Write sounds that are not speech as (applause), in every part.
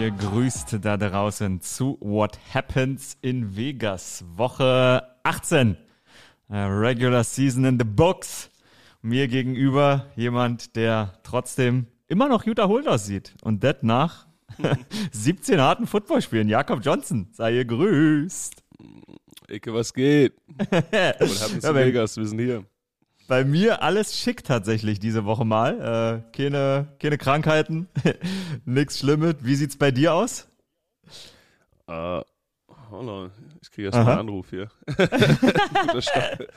Ihr grüßt da draußen zu What Happens in Vegas, Woche 18. Äh, Regular Season in the Books. Mir gegenüber jemand, der trotzdem immer noch gut erholt aussieht. Und das nach (laughs) 17 harten Footballspielen. Jakob Johnson, sei ihr grüßt. Ecke, was geht? (laughs) What happens in Vegas? Wir sind hier. Bei mir alles schick tatsächlich diese Woche mal. Äh, keine, keine Krankheiten, (laughs) nichts Schlimmes. Wie sieht's bei dir aus? Uh, hold on. Ich kriege erstmal einen Anruf hier. (laughs) guter, Start,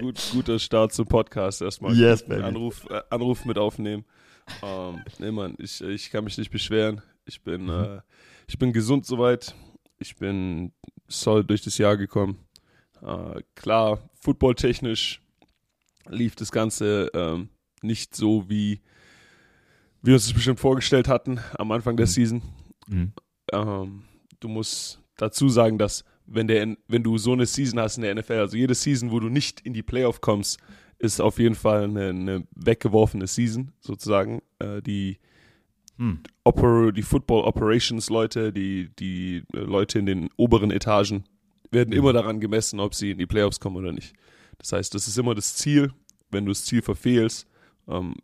gut, guter Start zum Podcast erstmal. Yes, baby. Anruf, äh, Anruf mit aufnehmen. Ähm, nee, Mann, ich, ich kann mich nicht beschweren. Ich bin, mhm. äh, ich bin gesund soweit. Ich bin solid durch das Jahr gekommen. Äh, klar, footballtechnisch lief das Ganze ähm, nicht so, wie wir uns das bestimmt vorgestellt hatten am Anfang der mhm. Season. Mhm. Ähm, du musst dazu sagen, dass wenn, der, wenn du so eine Season hast in der NFL, also jede Season, wo du nicht in die Playoff kommst, ist auf jeden Fall eine, eine weggeworfene Season, sozusagen. Äh, die, hm. Oper, die Football Operations Leute, die, die Leute in den oberen Etagen werden mhm. immer daran gemessen, ob sie in die Playoffs kommen oder nicht. Das heißt, das ist immer das Ziel. Wenn du das Ziel verfehlst, ähm,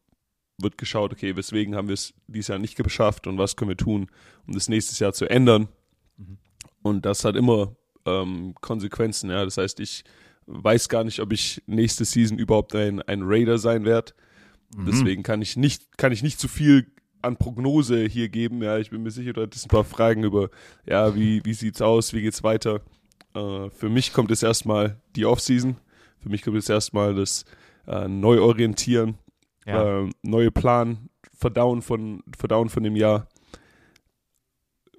wird geschaut, okay, weswegen haben wir es dieses Jahr nicht geschafft und was können wir tun, um das nächstes Jahr zu ändern. Mhm. Und das hat immer ähm, Konsequenzen. Ja? Das heißt, ich weiß gar nicht, ob ich nächste Season überhaupt ein, ein Raider sein werde. Mhm. Deswegen kann ich nicht, kann ich nicht zu viel an Prognose hier geben. Ja, ich bin mir sicher, du hattest ein paar Fragen über, ja, wie, wie sieht's aus, wie geht's weiter. Äh, für mich kommt es erstmal die Offseason. Für mich kommt es erstmal das äh, Neuorientieren, ja. äh, neue Plan, Verdauen von, Verdauen von dem Jahr.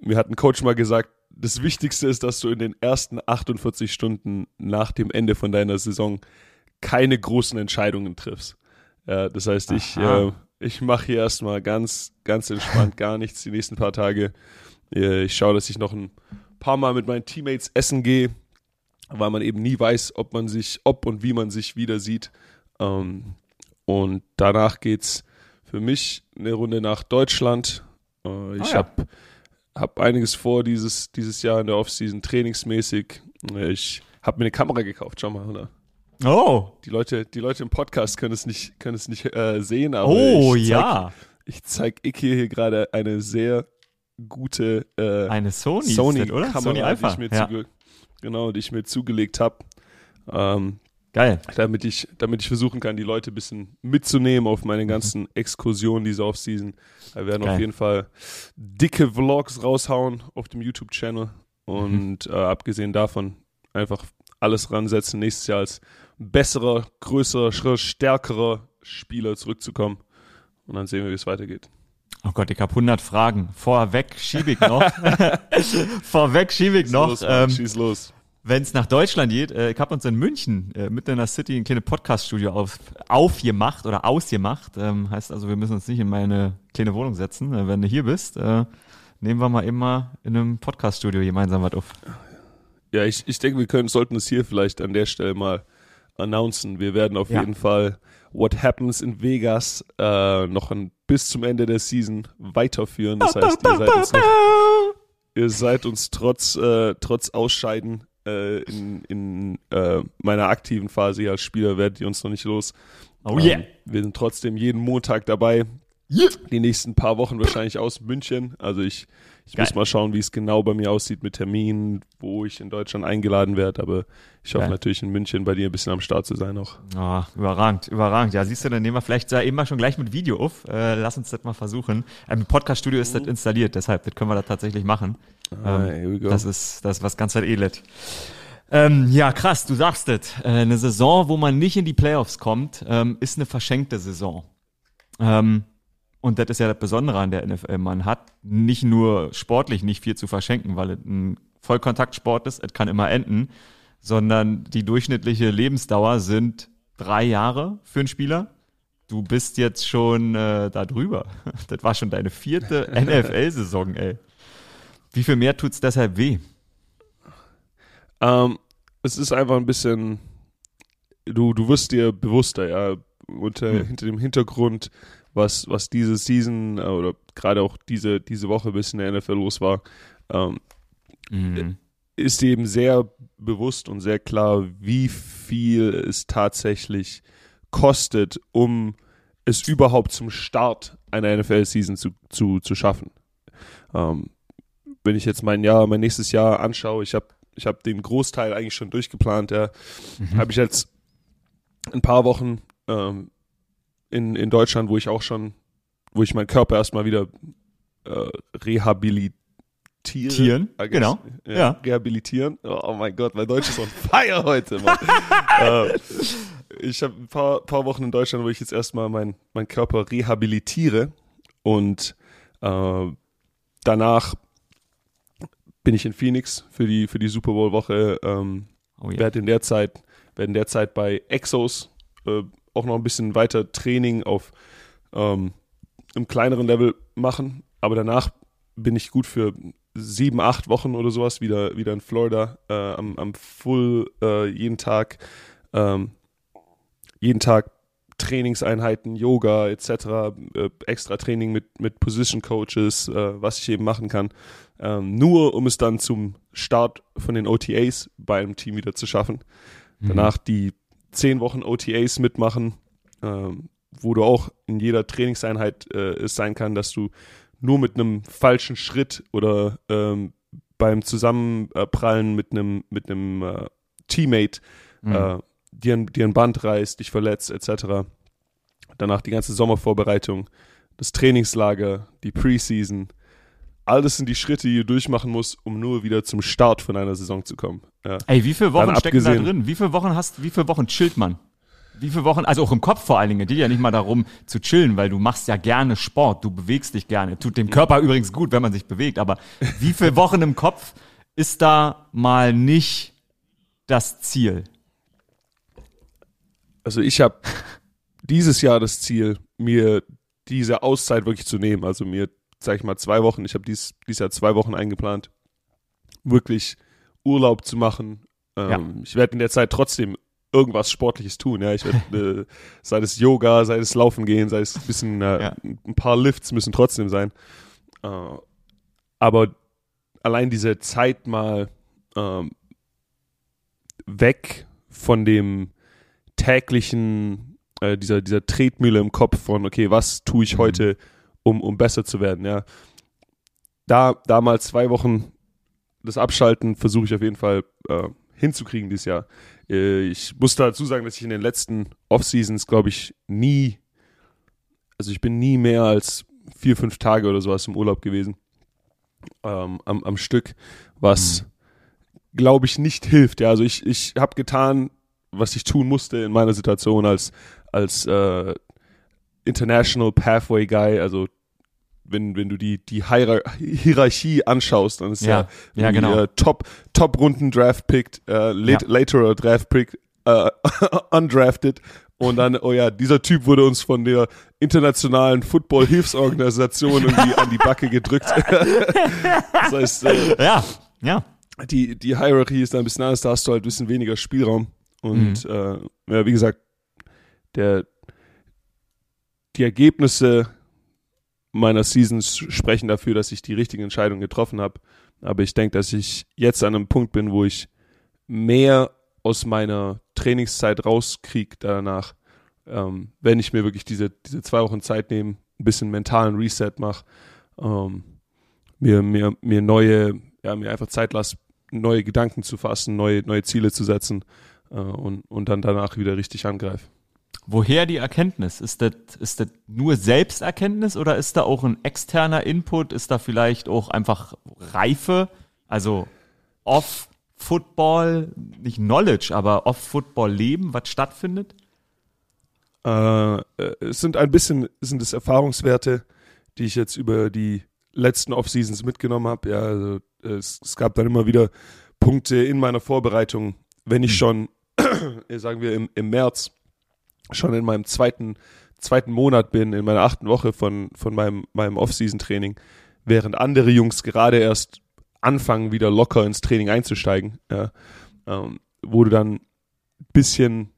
Mir hat ein Coach mal gesagt, das Wichtigste ist, dass du in den ersten 48 Stunden nach dem Ende von deiner Saison keine großen Entscheidungen triffst. Ja, das heißt, ich, äh, ich mache hier erstmal ganz, ganz entspannt gar nichts die nächsten paar Tage. Ich schaue, dass ich noch ein paar Mal mit meinen Teammates essen gehe, weil man eben nie weiß, ob man sich, ob und wie man sich wieder sieht. Ähm, und danach geht es für mich eine Runde nach Deutschland. Äh, ich ah, ja. habe hab einiges vor dieses, dieses Jahr in der Offseason trainingsmäßig. Ich habe mir eine Kamera gekauft, schau mal, oder? Oh. Die Leute, die Leute im Podcast können es nicht, können es nicht äh, sehen, aber oh, ich zeig, ja. Ich zeige Ike hier gerade eine sehr gute äh, eine Sony, Sony? Kamera, Sony Alpha. Die ich mir ja. zuge genau, die ich mir zugelegt habe. Ähm, Geil. Damit ich, damit ich versuchen kann, die Leute ein bisschen mitzunehmen auf meine mhm. ganzen Exkursionen diese Offseason. Wir werden Geil. auf jeden Fall dicke Vlogs raushauen auf dem YouTube-Channel. Und mhm. äh, abgesehen davon einfach alles ransetzen, nächstes Jahr als besserer, größerer, stärkerer Spieler zurückzukommen. Und dann sehen wir, wie es weitergeht. Oh Gott, ich habe 100 Fragen. Vorweg schiebe ich noch. (laughs) Vorweg schiebe ich noch. Los, ähm, schieß los. Wenn es nach Deutschland geht, äh, ich habe uns in München äh, mitten in der City ein kleines Podcast-Studio auf, aufgemacht oder ausgemacht. Ähm, heißt also, wir müssen uns nicht in meine kleine Wohnung setzen. Äh, wenn du hier bist, äh, nehmen wir mal immer in einem Podcast-Studio gemeinsam was auf. Ja, ich, ich denke, wir können, sollten es hier vielleicht an der Stelle mal announcen. Wir werden auf ja. jeden Fall What Happens in Vegas äh, noch ein, bis zum Ende der Season weiterführen. Das heißt, ihr seid uns, noch, ihr seid uns trotz, äh, trotz Ausscheiden äh, in, in äh, meiner aktiven Phase hier als Spieler, werdet ihr uns noch nicht los. Oh yeah. Ähm, wir sind trotzdem jeden Montag dabei. Yeah. Die nächsten paar Wochen wahrscheinlich aus München. Also ich, ich muss mal schauen, wie es genau bei mir aussieht mit Terminen, wo ich in Deutschland eingeladen werde. Aber ich hoffe Geil. natürlich in München bei dir ein bisschen am Start zu sein noch. Oh, überragend, überragend. Ja, siehst du, dann nehmen wir vielleicht da immer schon gleich mit Video auf. Äh, lass uns das mal versuchen. Im Podcast-Studio ist das mhm. installiert, deshalb das können wir da tatsächlich machen. Ah, ähm, das ist das ist was ganz edlet. Ähm, ja, krass, du sagst es. Äh, eine Saison, wo man nicht in die Playoffs kommt, ähm, ist eine verschenkte Saison. Ähm, und das ist ja das Besondere an der NFL. Man hat nicht nur sportlich nicht viel zu verschenken, weil es ein Vollkontaktsport ist, es kann immer enden, sondern die durchschnittliche Lebensdauer sind drei Jahre für einen Spieler. Du bist jetzt schon äh, da drüber. (laughs) Das war schon deine vierte (laughs) NFL-Saison, ey. Wie viel mehr tut's deshalb weh? Ähm, es ist einfach ein bisschen, du, du wirst dir bewusster, ja, unter, hm. hinter dem Hintergrund, was, was diese Season äh, oder gerade auch diese, diese Woche bis in der NFL los war, ähm, mhm. ist eben sehr bewusst und sehr klar, wie viel es tatsächlich kostet, um es überhaupt zum Start einer NFL-Season zu, zu, zu schaffen. Ähm, wenn ich jetzt mein Jahr, mein nächstes Jahr anschaue, ich habe ich hab den Großteil eigentlich schon durchgeplant, ja, mhm. habe ich jetzt ein paar Wochen ähm, in, in Deutschland, wo ich auch schon, wo ich meinen Körper erstmal wieder äh, rehabilitiere. Tieren, genau. Ja, ja. Rehabilitieren. Oh mein Gott, mein Deutsch ist on fire heute, Mann. (laughs) äh, ich habe ein paar, paar Wochen in Deutschland, wo ich jetzt erstmal meinen mein Körper rehabilitiere und äh, danach bin ich in Phoenix für die, für die Super Bowl-Woche. Ähm, oh, yeah. Werde in der Zeit, werden derzeit bei Exos äh, auch noch ein bisschen weiter Training auf ähm, einem kleineren Level machen. Aber danach bin ich gut für sieben, acht Wochen oder sowas wieder, wieder in Florida äh, am, am Full äh, jeden Tag, ähm, jeden Tag Trainingseinheiten, Yoga etc., äh, extra Training mit, mit Position Coaches, äh, was ich eben machen kann, ähm, nur um es dann zum Start von den OTAs bei einem Team wieder zu schaffen. Mhm. Danach die zehn Wochen OTAs mitmachen, ähm, wo du auch in jeder Trainingseinheit äh, es sein kann, dass du nur mit einem falschen Schritt oder ähm, beim Zusammenprallen mit einem mit einem äh, Teammate mhm. äh, dir, ein, dir ein Band reißt, dich verletzt etc. Danach die ganze Sommervorbereitung, das Trainingslager, die Preseason, all das sind die Schritte, die du durchmachen musst, um nur wieder zum Start von einer Saison zu kommen. Ja. Ey, wie viele Wochen stecken da drin? Wie viele Wochen hast, wie viele Wochen chillt man? Wie viele Wochen, also auch im Kopf vor allen Dingen, geht ja nicht mal darum zu chillen, weil du machst ja gerne Sport, du bewegst dich gerne. Tut dem Körper übrigens gut, wenn man sich bewegt, aber wie viele Wochen im Kopf ist da mal nicht das Ziel? Also ich habe dieses Jahr das Ziel, mir diese Auszeit wirklich zu nehmen, also mir sag ich mal, zwei Wochen, ich habe dies, dies Jahr zwei Wochen eingeplant, wirklich Urlaub zu machen. Ähm, ja. Ich werde in der Zeit trotzdem irgendwas Sportliches tun. Ja, ich werde, (laughs) äh, sei es Yoga, sei es Laufen gehen, sei es ein bisschen, äh, ja. ein paar Lifts müssen trotzdem sein. Äh, aber allein diese Zeit mal ähm, weg von dem täglichen, äh, dieser, dieser Tretmühle im Kopf von, okay, was tue ich mhm. Um, um besser zu werden, ja. Da, da mal zwei Wochen das Abschalten versuche ich auf jeden Fall äh, hinzukriegen dieses Jahr. Äh, ich muss dazu sagen, dass ich in den letzten Off-Seasons, glaube ich, nie, also ich bin nie mehr als vier, fünf Tage oder sowas im Urlaub gewesen ähm, am, am Stück, was, mhm. glaube ich, nicht hilft. Ja, also ich, ich habe getan, was ich tun musste in meiner Situation als, als äh, International Pathway Guy, also wenn, wenn du die, die Hierarchie anschaust, dann ist ja, ja, ja genau. Top, Top Runden Draft Picked, äh, late, ja. laterer Draft Pick, äh, (laughs) undrafted und dann, oh ja, dieser Typ wurde uns von der internationalen Football-Hilfsorganisation (laughs) irgendwie an die Backe gedrückt. (laughs) das heißt, äh, ja, ja. Die, die Hierarchie ist da ein bisschen anders, da hast du halt ein bisschen weniger Spielraum. Und mhm. äh, ja, wie gesagt, der, die Ergebnisse meiner Seasons sprechen dafür, dass ich die richtigen Entscheidungen getroffen habe. Aber ich denke, dass ich jetzt an einem Punkt bin, wo ich mehr aus meiner Trainingszeit rauskriege danach, ähm, wenn ich mir wirklich diese, diese zwei Wochen Zeit nehme, ein bisschen mentalen Reset mache, ähm, mir, mir, mir neue, ja, mir einfach Zeit lasse, neue Gedanken zu fassen, neue, neue Ziele zu setzen äh, und, und dann danach wieder richtig angreife. Woher die Erkenntnis? Ist das, ist das nur Selbsterkenntnis oder ist da auch ein externer Input? Ist da vielleicht auch einfach Reife? Also off-Football, nicht Knowledge, aber off-Football-Leben, was stattfindet? Äh, es sind ein bisschen, sind es Erfahrungswerte, die ich jetzt über die letzten Off-Seasons mitgenommen habe. Ja, also es, es, gab dann immer wieder Punkte in meiner Vorbereitung, wenn ich hm. schon, (clears throat) sagen wir im, im März, schon in meinem zweiten, zweiten Monat bin, in meiner achten Woche von, von meinem, meinem Off-Season-Training, während andere Jungs gerade erst anfangen, wieder locker ins Training einzusteigen, ja, ähm, wo du dann ein bisschen,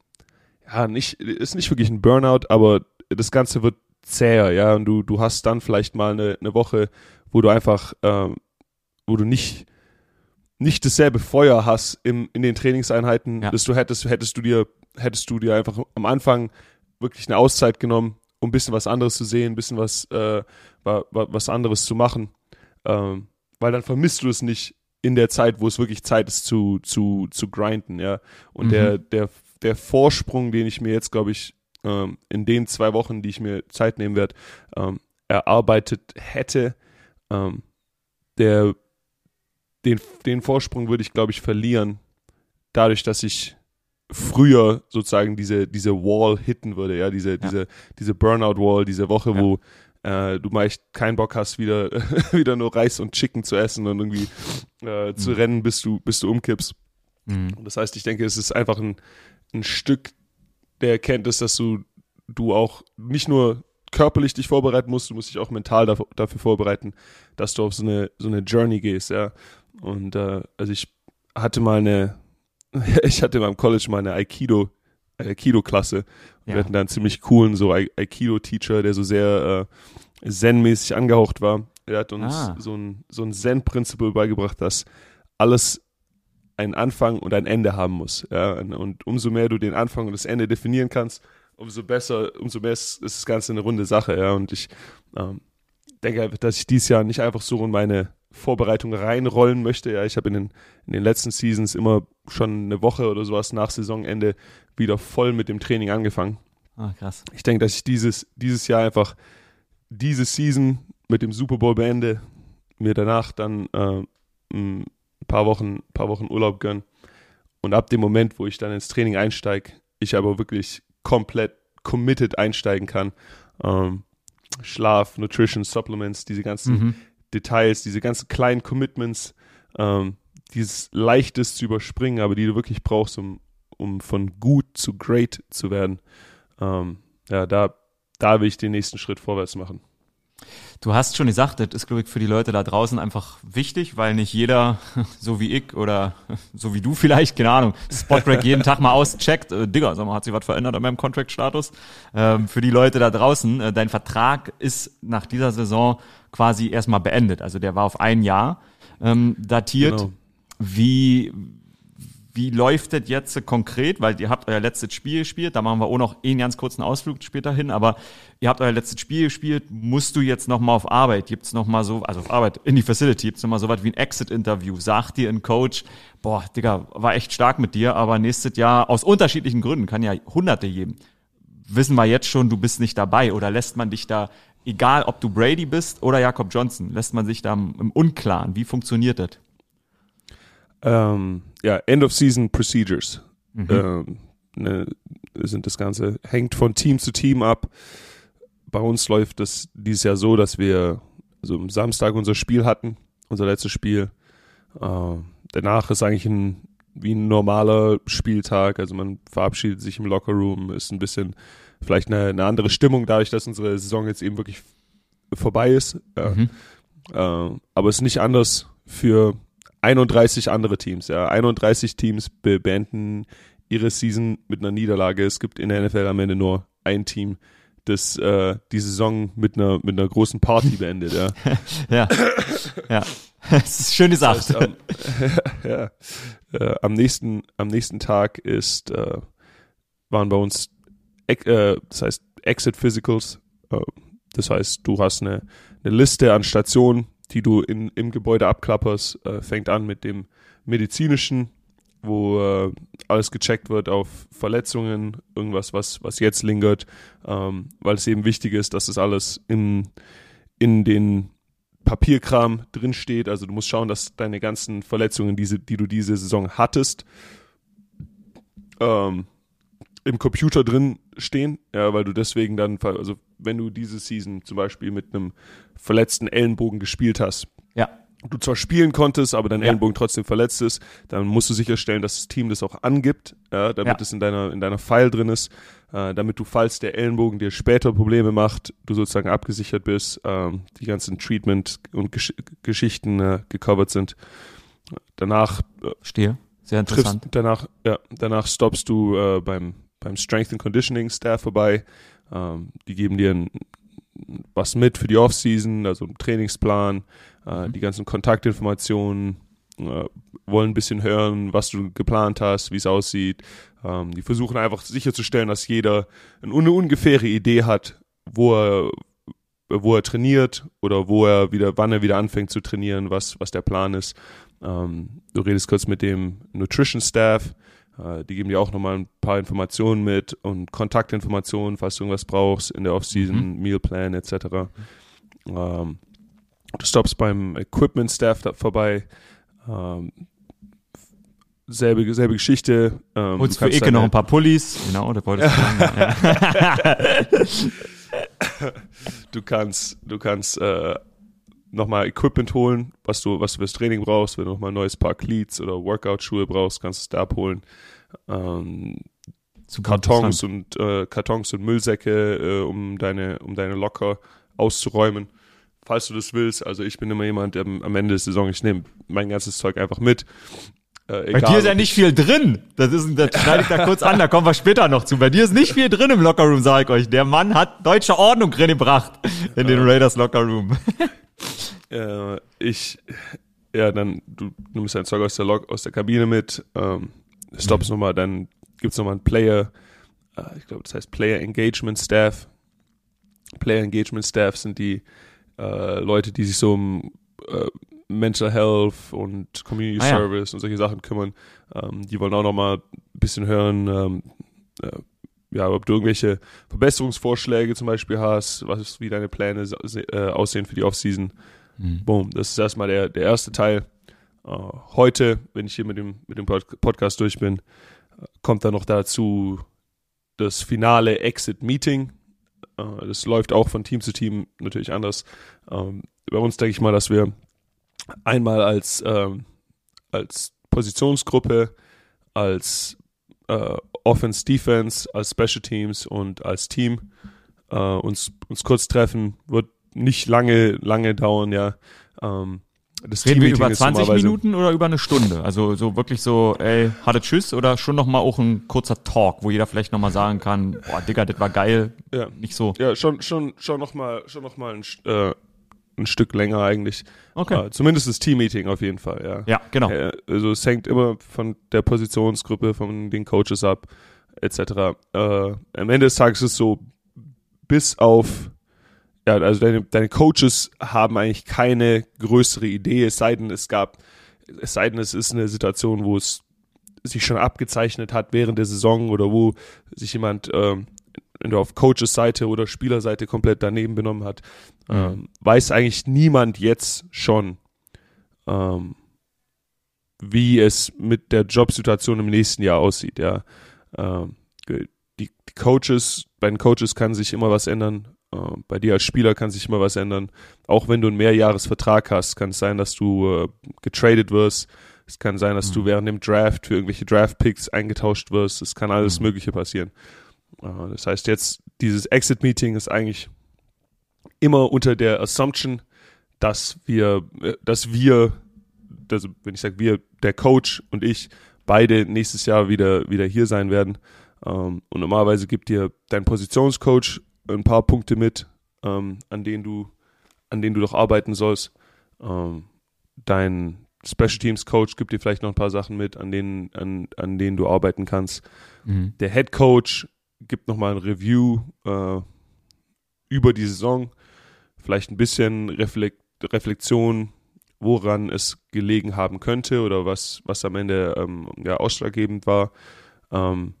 ja, nicht, ist nicht wirklich ein Burnout, aber das Ganze wird zäher, ja, und du, du hast dann vielleicht mal eine, eine Woche, wo du einfach, ähm, wo du nicht, nicht dasselbe Feuer hast im, in den Trainingseinheiten, ja. dass du hättest, hättest du dir, hättest du dir einfach am Anfang wirklich eine Auszeit genommen, um ein bisschen was anderes zu sehen, ein bisschen was, äh, was anderes zu machen. Ähm, weil dann vermisst du es nicht in der Zeit, wo es wirklich Zeit ist zu, zu, zu grinden, ja. Und mhm. der, der, der Vorsprung, den ich mir jetzt, glaube ich, ähm, in den zwei Wochen, die ich mir Zeit nehmen werde, ähm, erarbeitet hätte, ähm, der, den, den Vorsprung würde ich, glaube ich, verlieren, dadurch, dass ich früher sozusagen diese, diese Wall hitten würde, ja, diese, ja. diese, diese Burnout-Wall, diese Woche, ja. wo äh, du mal echt keinen Bock hast, wieder, (laughs) wieder nur Reis und Chicken zu essen und irgendwie äh, mhm. zu rennen, bis du, bis du umkippst. Mhm. Das heißt, ich denke, es ist einfach ein, ein Stück der Erkenntnis, dass du, du auch nicht nur körperlich dich vorbereiten musst, du musst dich auch mental dafür, dafür vorbereiten, dass du auf so eine, so eine Journey gehst, ja. Und äh, also ich hatte mal eine, (laughs) ich hatte in meinem College mal eine Aikido, Aikido-Klasse. Ja. Wir hatten da einen ziemlich coolen so Aikido-Teacher, der so sehr äh, Zen-mäßig angehaucht war. Er hat uns ah. so ein, so ein Zen-Prinzip beigebracht, dass alles einen Anfang und ein Ende haben muss. Ja? Und umso mehr du den Anfang und das Ende definieren kannst, umso besser, umso mehr ist, ist das Ganze eine runde Sache. Ja? Und ich ähm, denke dass ich dieses Jahr nicht einfach so in meine Vorbereitung reinrollen möchte. Ja, ich habe in den, in den letzten Seasons immer schon eine Woche oder sowas nach Saisonende wieder voll mit dem Training angefangen. Ah, krass. Ich denke, dass ich dieses, dieses Jahr einfach diese Season mit dem Super Bowl beende, mir danach dann äh, ein paar Wochen, paar Wochen Urlaub gönne und ab dem Moment, wo ich dann ins Training einsteige, ich aber wirklich komplett committed einsteigen kann. Ähm, Schlaf, Nutrition, Supplements, diese ganzen mhm. Details, diese ganzen kleinen Commitments, ähm, dieses leichtes zu überspringen, aber die du wirklich brauchst, um, um von gut zu great zu werden. Ähm, ja, da, da will ich den nächsten Schritt vorwärts machen. Du hast schon gesagt, das ist, glaube ich, für die Leute da draußen einfach wichtig, weil nicht jeder, (laughs) so wie ich oder (laughs) so wie du vielleicht, keine Ahnung, Spotrack jeden Tag mal auscheckt. Äh, Digga, sag mal, hat sich was verändert an meinem Contract-Status? Ähm, für die Leute da draußen, äh, dein Vertrag ist nach dieser Saison quasi erstmal beendet. Also der war auf ein Jahr ähm, datiert. Genau. Wie, wie läuft das jetzt konkret? Weil ihr habt euer letztes Spiel gespielt, da machen wir auch noch einen ganz kurzen Ausflug später hin, aber ihr habt euer letztes Spiel gespielt, musst du jetzt nochmal auf Arbeit, gibt's nochmal so, also auf Arbeit, in die Facility, gibt's nochmal so was wie ein Exit-Interview, sagt dir ein Coach, boah, Digga, war echt stark mit dir, aber nächstes Jahr aus unterschiedlichen Gründen, kann ja hunderte geben, wissen wir jetzt schon, du bist nicht dabei oder lässt man dich da, egal ob du Brady bist oder Jakob Johnson, lässt man sich da im Unklaren, wie funktioniert das? Ähm, ja, End-of-Season Procedures. Mhm. Ähm, ne, sind das Ganze, hängt von Team zu Team ab. Bei uns läuft das dieses Jahr so, dass wir also am Samstag unser Spiel hatten, unser letztes Spiel. Äh, danach ist eigentlich ein wie ein normaler Spieltag. Also man verabschiedet sich im Lockerroom, ist ein bisschen vielleicht eine, eine andere Stimmung, dadurch, dass unsere Saison jetzt eben wirklich vorbei ist. Mhm. Äh, aber es ist nicht anders für 31 andere Teams, ja. 31 Teams beenden ihre Season mit einer Niederlage. Es gibt in der NFL am Ende nur ein Team, das äh, die Saison mit einer mit einer großen Party beendet, ja. (laughs) ja. ja. (laughs) Das ist schön gesagt. Das heißt, am, (laughs) ja, äh, am nächsten am nächsten Tag ist äh, waren bei uns äh, das heißt Exit Physicals. Äh, das heißt, du hast eine, eine Liste an Stationen, die du in, im Gebäude abklapperst, äh, fängt an mit dem medizinischen, wo äh, alles gecheckt wird auf Verletzungen, irgendwas, was, was jetzt lingert, ähm, weil es eben wichtig ist, dass es das alles in, in den Papierkram drinsteht. Also du musst schauen, dass deine ganzen Verletzungen, diese, die du diese Saison hattest, ähm, im Computer drin stehen, ja, weil du deswegen dann, also wenn du diese Season zum Beispiel mit einem verletzten Ellenbogen gespielt hast, ja. du zwar spielen konntest, aber dein ja. Ellenbogen trotzdem verletzt ist, dann musst du sicherstellen, dass das Team das auch angibt, ja, damit ja. es in deiner, in deiner File drin ist, äh, damit du, falls der Ellenbogen dir später Probleme macht, du sozusagen abgesichert bist, ähm, die ganzen Treatment und Gesch Geschichten äh, gecovert sind. Danach äh, Stehe. Sehr interessant. Triffst, danach, ja, danach stoppst du äh, beim beim Strength and Conditioning Staff vorbei. Ähm, die geben dir ein, was mit für die Offseason, also einen Trainingsplan, äh, mhm. die ganzen Kontaktinformationen, äh, wollen ein bisschen hören, was du geplant hast, wie es aussieht. Ähm, die versuchen einfach sicherzustellen, dass jeder eine ungefähre Idee hat, wo er, wo er trainiert oder wo er wieder, wann er wieder anfängt zu trainieren, was, was der Plan ist. Ähm, du redest kurz mit dem Nutrition Staff, die geben dir auch nochmal ein paar Informationen mit und Kontaktinformationen, falls du irgendwas brauchst in der Offseason, mhm. Mealplan etc. Ähm, du stoppst beim Equipment Staff da vorbei. Ähm, selbe, selbe Geschichte. Ähm, Holst für Ecke noch ein paar Pullis. Genau, das wolltest du sagen. (laughs) du kannst, du kannst äh, nochmal Equipment holen, was du, was du fürs Training brauchst. Wenn du nochmal ein neues Paar Cleats oder Workout-Schuhe brauchst, kannst du es da abholen. Ähm, Kartons und äh, Kartons und Müllsäcke, äh, um deine, um deine Locker auszuräumen, falls du das willst. Also ich bin immer jemand, der am Ende der Saison, ich nehme mein ganzes Zeug einfach mit. Äh, Bei dir ist ja nicht viel drin. Das ist, das schneide ich da kurz (laughs) an, da kommen wir später noch zu. Bei dir ist nicht viel drin im Lockerroom, sag ich euch. Der Mann hat deutsche Ordnung reingebracht in den Raiders Lockerroom. (laughs) äh, ich, ja, dann, du nimmst dein Zeug aus der, Log, aus der Kabine mit, ähm, stoppst mhm. nochmal, dann gibt's nochmal einen Player, äh, ich glaube, das heißt Player Engagement Staff. Player Engagement Staff sind die äh, Leute, die sich so um äh, Mental Health und Community ah, Service ja. und solche Sachen kümmern. Ähm, die wollen auch nochmal ein bisschen hören, ähm, äh, ja, ob du irgendwelche Verbesserungsvorschläge zum Beispiel hast, was, wie deine Pläne äh, aussehen für die Offseason. Mhm. Boom, das ist erstmal der, der erste Teil. Uh, heute, wenn ich hier mit dem, mit dem Podcast durch bin, kommt dann noch dazu das finale Exit-Meeting. Uh, das läuft auch von Team zu Team natürlich anders. Ähm, bei uns denke ich mal, dass wir einmal als, ähm, als Positionsgruppe, als äh, Offense, Defense, als Special Teams und als Team äh, uns, uns kurz treffen. Wird nicht lange, lange dauern, ja. Ähm, das Reden wir über 20 Minuten oder über eine Stunde? Also so wirklich so, ey, hatte Tschüss oder schon nochmal auch ein kurzer Talk, wo jeder vielleicht nochmal sagen kann, boah, Digga, das war geil. Ja. Nicht so. Ja, schon, schon, schon nochmal schon noch mal ein, äh, ein Stück länger eigentlich. Okay. Äh, zumindest das Team-Meeting auf jeden Fall, ja. Ja, genau. Äh, also es hängt immer von der Positionsgruppe, von den Coaches ab, etc. Äh, am Ende des Tages ist es so, bis auf, ja, also deine, deine Coaches haben eigentlich keine größere Idee, es sei denn, es gab, es sei denn, es ist eine Situation, wo es sich schon abgezeichnet hat während der Saison oder wo sich jemand ähm, entweder auf Coaches Seite oder Spielerseite komplett daneben benommen hat, mhm. ähm, weiß eigentlich niemand jetzt schon, ähm, wie es mit der Jobsituation im nächsten Jahr aussieht. Ja, ähm, die, die, Coaches, bei den Coaches kann sich immer was ändern. Äh, bei dir als Spieler kann sich immer was ändern. Auch wenn du einen Mehrjahresvertrag hast, kann es sein, dass du äh, getradet wirst. Es kann sein, dass mhm. du während dem Draft für irgendwelche Draft-Picks eingetauscht wirst. Es kann alles mhm. Mögliche passieren. Äh, das heißt jetzt, dieses Exit-Meeting ist eigentlich immer unter der Assumption, dass wir, dass wir, also wenn ich sage wir, der Coach und ich, beide nächstes Jahr wieder, wieder hier sein werden. Ähm, und normalerweise gibt dir dein Positionscoach ein paar Punkte mit, ähm, an denen du, an denen du doch arbeiten sollst. Ähm, dein Special Teams Coach gibt dir vielleicht noch ein paar Sachen mit, an denen, an, an denen du arbeiten kannst. Mhm. Der Head Coach gibt nochmal ein Review äh, über die Saison, vielleicht ein bisschen Reflekt Reflexion, woran es gelegen haben könnte oder was, was am Ende ähm, ja, ausschlaggebend war, ähm,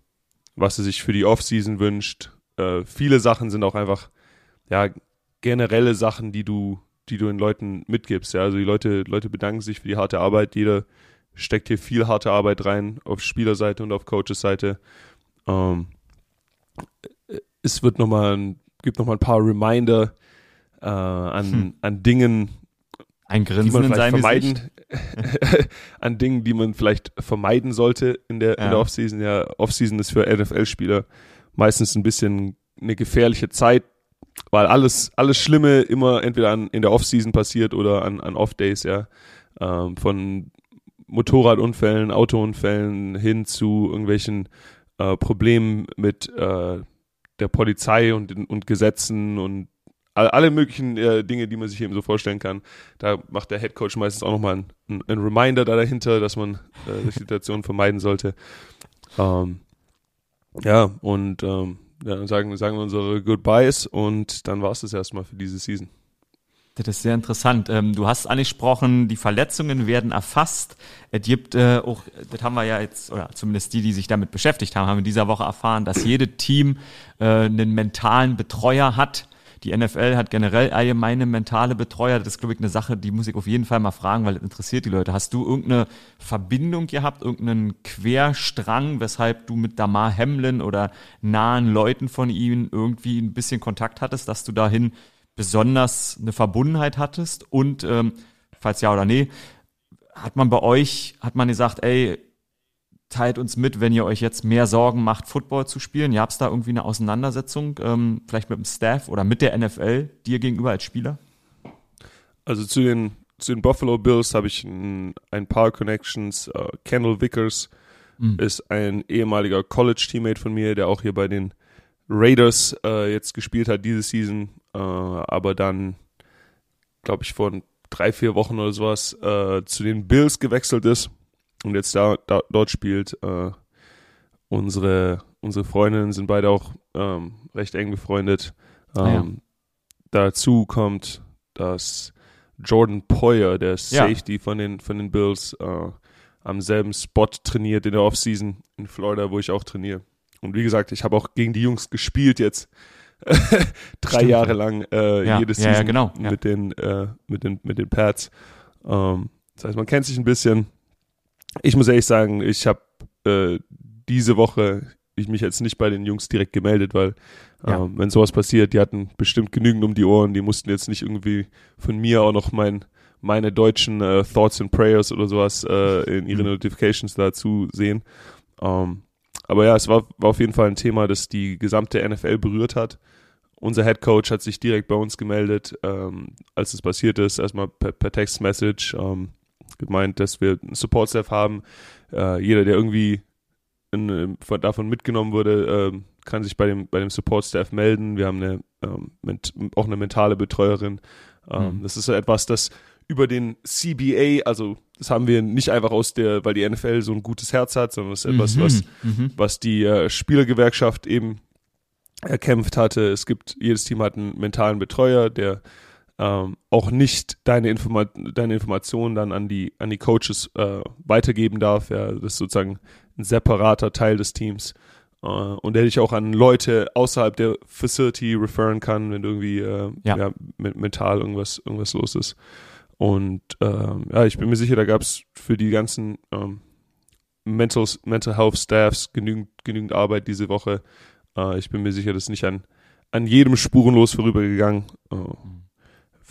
was er sich für die Offseason wünscht. Äh, viele Sachen sind auch einfach ja, generelle Sachen, die du, die du den Leuten mitgibst. Ja? Also die Leute, Leute bedanken sich für die harte Arbeit. Jeder steckt hier viel harte Arbeit rein auf Spielerseite und auf Coaches Seite. Ähm, es wird noch mal, gibt noch mal ein paar Reminder äh, an, hm. an Dingen, ein Grinsen die man vielleicht vermeiden, (laughs) an Dingen, die man vielleicht vermeiden sollte in der, ja. in der Offseason. Ja, Offseason ist für NFL-Spieler meistens ein bisschen eine gefährliche Zeit, weil alles, alles Schlimme immer entweder an, in der Offseason passiert oder an, an Off-Days, ja. Ähm, von Motorradunfällen, Autounfällen hin zu irgendwelchen äh, Problemen mit äh, der Polizei und, und Gesetzen und alle möglichen äh, Dinge, die man sich eben so vorstellen kann. Da macht der Head Coach meistens auch nochmal ein, ein, ein Reminder da dahinter, dass man äh, Situationen vermeiden sollte. Ähm, ja, und ähm, ja, sagen, sagen wir unsere Goodbyes und dann war es das erstmal für diese Season. Das ist sehr interessant. Ähm, du hast angesprochen, die Verletzungen werden erfasst. Es gibt äh, auch, das haben wir ja jetzt, oder zumindest die, die sich damit beschäftigt haben, haben in dieser Woche erfahren, dass jedes Team äh, einen mentalen Betreuer hat. Die NFL hat generell allgemeine mentale Betreuer. Das ist, glaube ich, eine Sache, die muss ich auf jeden Fall mal fragen, weil das interessiert die Leute. Hast du irgendeine Verbindung gehabt, irgendeinen Querstrang, weshalb du mit Damar Hamlin oder nahen Leuten von ihm irgendwie ein bisschen Kontakt hattest, dass du dahin besonders eine Verbundenheit hattest? Und ähm, falls ja oder nee, hat man bei euch, hat man gesagt, ey, teilt uns mit, wenn ihr euch jetzt mehr Sorgen macht, Football zu spielen. Gab es da irgendwie eine Auseinandersetzung, ähm, vielleicht mit dem Staff oder mit der NFL, dir gegenüber als Spieler? Also zu den, zu den Buffalo Bills habe ich ein, ein, paar Connections. Uh, Kendall Vickers mhm. ist ein ehemaliger College-Teammate von mir, der auch hier bei den Raiders uh, jetzt gespielt hat diese Season, uh, aber dann, glaube ich, vor drei, vier Wochen oder sowas zu den Bills gewechselt ist und jetzt da, da dort spielt. Äh, unsere, unsere Freundinnen sind beide auch ähm, recht eng befreundet. Ähm, ah, ja. Dazu kommt, dass Jordan Poyer, der Safety ja. von, den, von den Bills, äh, am selben Spot trainiert in der Offseason in Florida, wo ich auch trainiere. Und wie gesagt, ich habe auch gegen die Jungs gespielt jetzt. (laughs) drei Stimmt. Jahre lang äh, ja, jede Season genau, mit den äh, mit den mit den Pads. Ähm, das heißt, man kennt sich ein bisschen ich muss ehrlich sagen, ich habe äh, diese Woche ich mich jetzt nicht bei den Jungs direkt gemeldet, weil ja. ähm, wenn sowas passiert, die hatten bestimmt genügend um die Ohren, die mussten jetzt nicht irgendwie von mir auch noch mein, meine deutschen äh, Thoughts and Prayers oder sowas äh, in ihren mhm. Notifications dazu sehen. Ähm, aber ja, es war, war auf jeden Fall ein Thema, das die gesamte NFL berührt hat. Unser Head Coach hat sich direkt bei uns gemeldet, ähm, als es passiert ist, erstmal per, per Text-Message. Ähm, gemeint, dass wir einen Support-Staff haben. Äh, jeder, der irgendwie in, von, davon mitgenommen wurde, äh, kann sich bei dem, bei dem Support-Staff melden. Wir haben eine, ähm, auch eine mentale Betreuerin. Ähm, mhm. Das ist etwas, das über den CBA, also das haben wir nicht einfach aus der, weil die NFL so ein gutes Herz hat, sondern das ist etwas, mhm. was, mhm. was die äh, Spielergewerkschaft eben erkämpft hatte. Es gibt, jedes Team hat einen mentalen Betreuer, der ähm, auch nicht deine, Informa deine Informationen dann an die, an die Coaches äh, weitergeben darf. Ja, das ist sozusagen ein separater Teil des Teams. Uh, und der dich auch an Leute außerhalb der Facility referen kann, wenn irgendwie äh, ja. ja mental irgendwas, irgendwas los ist. Und ähm, ja, ich bin mir sicher, da gab es für die ganzen ähm, Mental, Mental Health Staffs genügend, genügend Arbeit diese Woche. Uh, ich bin mir sicher, das ist nicht an, an jedem spurenlos vorübergegangen. Uh,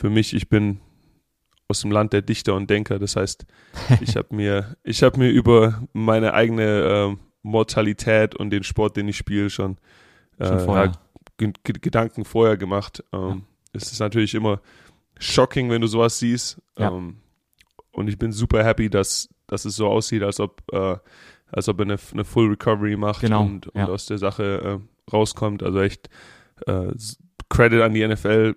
für mich, ich bin aus dem Land der Dichter und Denker. Das heißt, (laughs) ich habe mir, ich habe mir über meine eigene äh, Mortalität und den Sport, den ich spiele, schon, äh, schon vorher. Ja, Gedanken vorher gemacht. Ähm, ja. Es ist natürlich immer shocking, wenn du sowas siehst. Ja. Ähm, und ich bin super happy, dass, dass es so aussieht, als ob, äh, als ob er eine, eine Full Recovery macht genau. und, und aus der Sache äh, rauskommt. Also echt äh, Credit an die NFL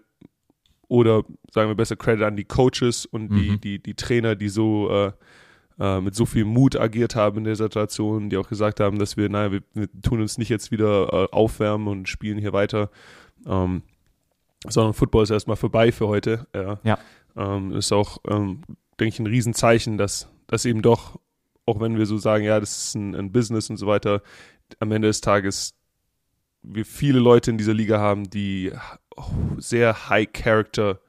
oder sagen wir besser Credit an die Coaches und die, mhm. die, die Trainer, die so äh, äh, mit so viel Mut agiert haben in der Situation, die auch gesagt haben, dass wir, naja, wir, wir tun uns nicht jetzt wieder äh, aufwärmen und spielen hier weiter, ähm, sondern Football ist erstmal vorbei für heute. Ja. ja. Ähm, ist auch, ähm, denke ich, ein Riesenzeichen, dass, dass eben doch, auch wenn wir so sagen, ja, das ist ein, ein Business und so weiter, am Ende des Tages wir viele Leute in dieser Liga haben, die sehr High Character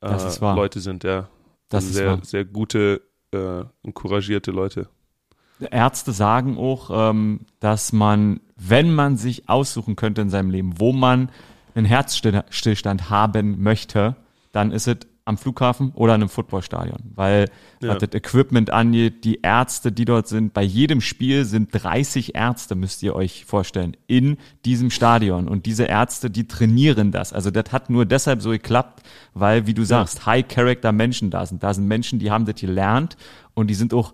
äh, Leute sind, ja. Das ist sehr, wahr. sehr gute äh, und couragierte Leute. Ärzte sagen auch, ähm, dass man, wenn man sich aussuchen könnte in seinem Leben, wo man einen Herzstillstand haben möchte, dann ist es am Flughafen oder in einem Footballstadion, weil ja. was das Equipment angeht, die Ärzte, die dort sind, bei jedem Spiel sind 30 Ärzte, müsst ihr euch vorstellen, in diesem Stadion und diese Ärzte, die trainieren das. Also das hat nur deshalb so geklappt, weil, wie du sagst, ja. High-Character-Menschen da sind. Da sind Menschen, die haben das gelernt und die sind auch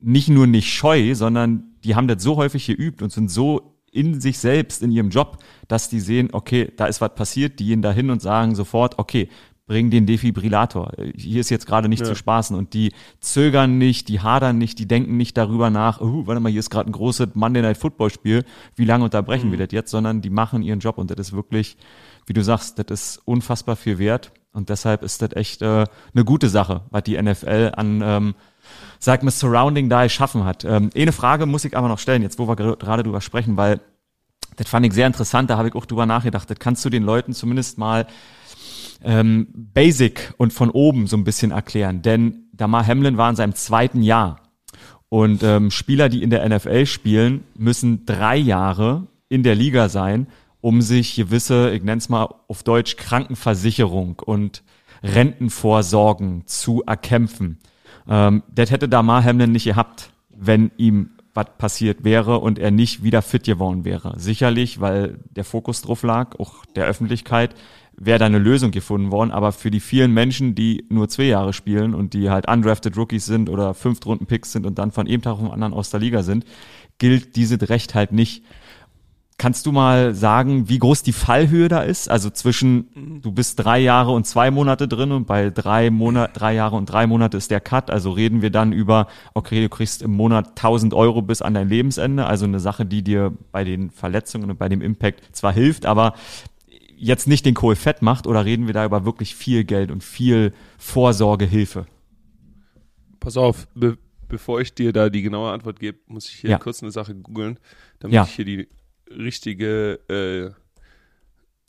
nicht nur nicht scheu, sondern die haben das so häufig geübt und sind so in sich selbst, in ihrem Job, dass die sehen, okay, da ist was passiert, die gehen da hin und sagen sofort, okay, bring den Defibrillator. Hier ist jetzt gerade nicht ja. zu spaßen. Und die zögern nicht, die hadern nicht, die denken nicht darüber nach, oh, warte mal, hier ist gerade ein großes Monday Night Football Spiel, wie lange unterbrechen mhm. wir das jetzt, sondern die machen ihren Job und das ist wirklich, wie du sagst, das ist unfassbar viel wert. Und deshalb ist das echt äh, eine gute Sache, was die NFL an ähm, sag mal, Surrounding da geschaffen hat. Ähm, eine Frage muss ich aber noch stellen, jetzt wo wir gerade drüber sprechen, weil das fand ich sehr interessant, da habe ich auch drüber nachgedacht. Das kannst du den Leuten zumindest mal ähm, basic und von oben so ein bisschen erklären. Denn Damar Hamlin war in seinem zweiten Jahr. Und ähm, Spieler, die in der NFL spielen, müssen drei Jahre in der Liga sein, um sich gewisse, ich nenne es mal auf Deutsch, Krankenversicherung und Rentenvorsorgen zu erkämpfen. Ähm, das hätte Damar Hamlin nicht gehabt, wenn ihm was passiert wäre und er nicht wieder fit geworden wäre. Sicherlich, weil der Fokus drauf lag, auch der Öffentlichkeit, wäre da eine Lösung gefunden worden. Aber für die vielen Menschen, die nur zwei Jahre spielen und die halt undrafted Rookies sind oder Fünftrunden-Picks sind und dann von einem Tag auf den anderen aus der Liga sind, gilt dieses Recht halt nicht. Kannst du mal sagen, wie groß die Fallhöhe da ist? Also zwischen, du bist drei Jahre und zwei Monate drin und bei drei Monat, drei Jahre und drei Monate ist der Cut. Also reden wir dann über, okay, du kriegst im Monat 1000 Euro bis an dein Lebensende. Also eine Sache, die dir bei den Verletzungen und bei dem Impact zwar hilft, aber jetzt nicht den Kohl fett macht oder reden wir da über wirklich viel Geld und viel Vorsorgehilfe? Pass auf, be bevor ich dir da die genaue Antwort gebe, muss ich hier ja. kurz eine Sache googeln, damit ja. ich hier die richtige äh,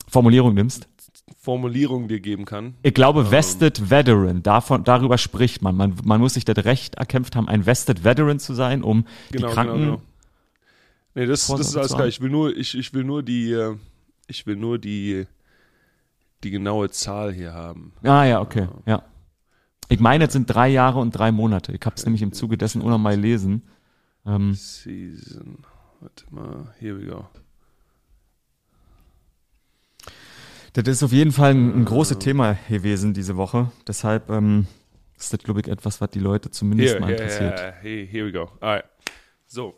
Formulierung nimmst. Formulierung dir geben kann. Ich glaube, ähm, Vested Veteran, davon, darüber spricht man. man. Man muss sich das Recht erkämpft haben, ein Vested Veteran zu sein, um genau, die Kranken. Genau, genau. Nee, das, das ist alles klar. Ich will nur, ich, ich will nur die, äh, ich will nur die, die genaue Zahl hier haben. Ah ja, okay, ja. Ich meine, es sind drei Jahre und drei Monate. Ich habe es nämlich im Zuge dessen auch mal gelesen. Ähm, Season. Warte mal, here we go. Das ist auf jeden Fall ein, ein großes Thema gewesen diese Woche. Deshalb ähm, ist das, glaube ich, etwas, was die Leute zumindest here, mal interessiert. Yeah, yeah. Here, we go. Alright. So.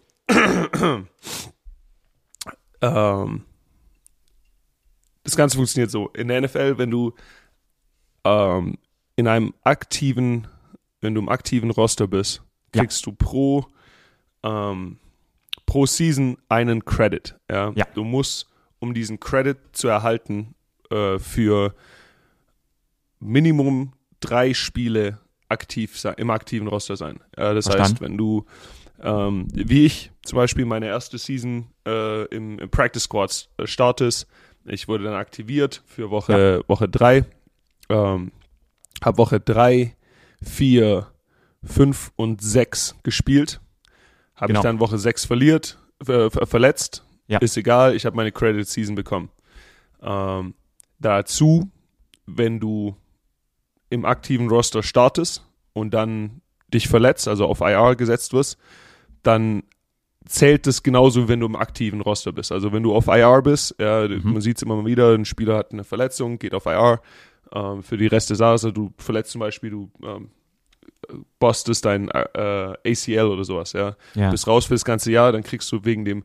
ähm, (clears throat) das Ganze funktioniert so. In der NFL, wenn du ähm, in einem aktiven, wenn du im aktiven Roster bist, kriegst ja. du pro, ähm, pro Season einen Credit. Ja? ja? Du musst, um diesen Credit zu erhalten, äh, für Minimum drei Spiele aktiv sein, im aktiven Roster sein. Ja, das Verstand. heißt, wenn du ähm, wie ich zum Beispiel meine erste Season äh, im, im, Practice Squad äh, startest, ich wurde dann aktiviert für Woche, ja. Woche drei. Ähm, habe Woche drei, vier, fünf und sechs gespielt. Habe genau. ich dann Woche sechs verliert, ver verletzt. Ja. Ist egal, ich habe meine Credit Season bekommen. Ähm, dazu, wenn du im aktiven Roster startest und dann dich verletzt, also auf IR gesetzt wirst, dann zählt das genauso, wenn du im aktiven Roster bist. Also wenn du auf IR bist, ja, mhm. man sieht es immer mal wieder, ein Spieler hat eine Verletzung, geht auf IR, ähm, für die Rest des Jahres, du verletzt zum Beispiel, du ähm, bostest dein äh, ACL oder sowas, ja. ja. Bist raus für das ganze Jahr, dann kriegst du wegen dem,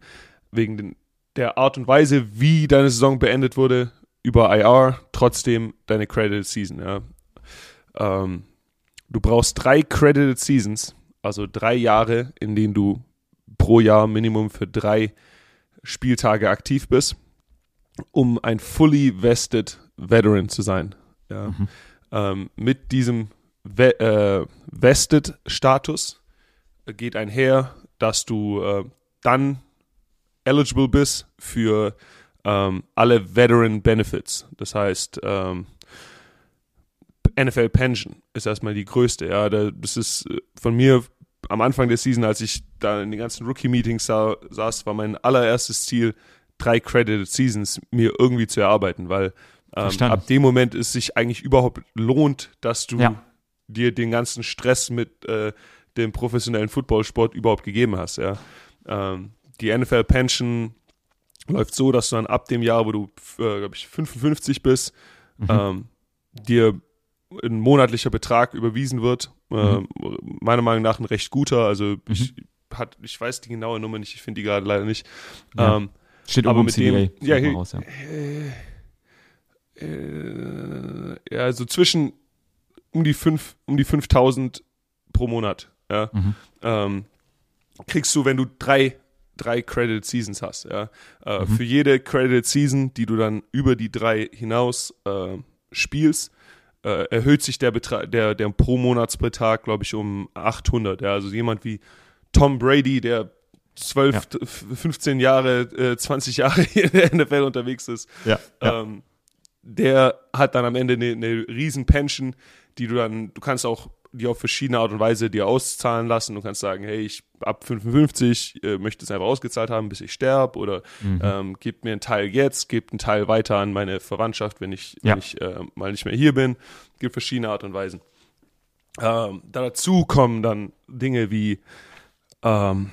wegen den, der Art und Weise, wie deine Saison beendet wurde, über IR trotzdem deine Credited Season, ja. Ähm, du brauchst drei Credited Seasons, also drei Jahre, in denen du pro Jahr Minimum für drei Spieltage aktiv bist, um ein fully vested Veteran zu sein. Ja. Mhm. Ähm, mit diesem Ve äh, Vested-Status geht einher, dass du äh, dann eligible bist für ähm, alle Veteran Benefits. Das heißt, ähm, NFL Pension ist erstmal die größte. Ja, das ist äh, von mir am Anfang der Season, als ich da in den ganzen Rookie-Meetings sa saß, war mein allererstes Ziel, drei Credited Seasons mir irgendwie zu erarbeiten, weil ähm, ab dem Moment es sich eigentlich überhaupt lohnt, dass du ja. dir den ganzen Stress mit äh, dem professionellen Footballsport überhaupt gegeben hast. Ja. Ähm, die NFL Pension läuft so, dass du dann ab dem Jahr, wo du, äh, glaube ich, 55 bist, mhm. ähm, dir ein monatlicher Betrag überwiesen wird. Mhm. Äh, meiner Meinung nach ein recht guter. Also mhm. ich, hat, ich weiß die genaue Nummer nicht, ich finde die gerade leider nicht. Ja. Ähm, Steht aber mit CBA, dem, ja, raus, ja. Äh, äh, ja, also zwischen um die fünf, um die 5000 pro Monat, ja, mhm. ähm, kriegst du, wenn du drei, drei Credit Seasons hast, ja. Äh, mhm. Für jede Credit Season, die du dann über die drei hinaus äh, spielst, äh, erhöht sich der Betrag, der, der pro Monatsbetrag, glaube ich, um 800. Ja. Also jemand wie Tom Brady, der 12, ja. 15 Jahre, äh, 20 Jahre (laughs) in der NFL unterwegs ist, ja, ähm, der hat dann am Ende eine, eine riesen Pension, die du dann, du kannst auch die auf verschiedene Art und Weise dir auszahlen lassen. Du kannst sagen, hey, ich ab 55 äh, möchte es einfach ausgezahlt haben, bis ich sterbe oder mhm. ähm, gebt mir einen Teil jetzt, gebt einen Teil weiter an meine Verwandtschaft, wenn ich, ja. wenn ich äh, mal nicht mehr hier bin. Gibt verschiedene Art und Weisen. Ähm, dazu kommen dann Dinge wie ähm,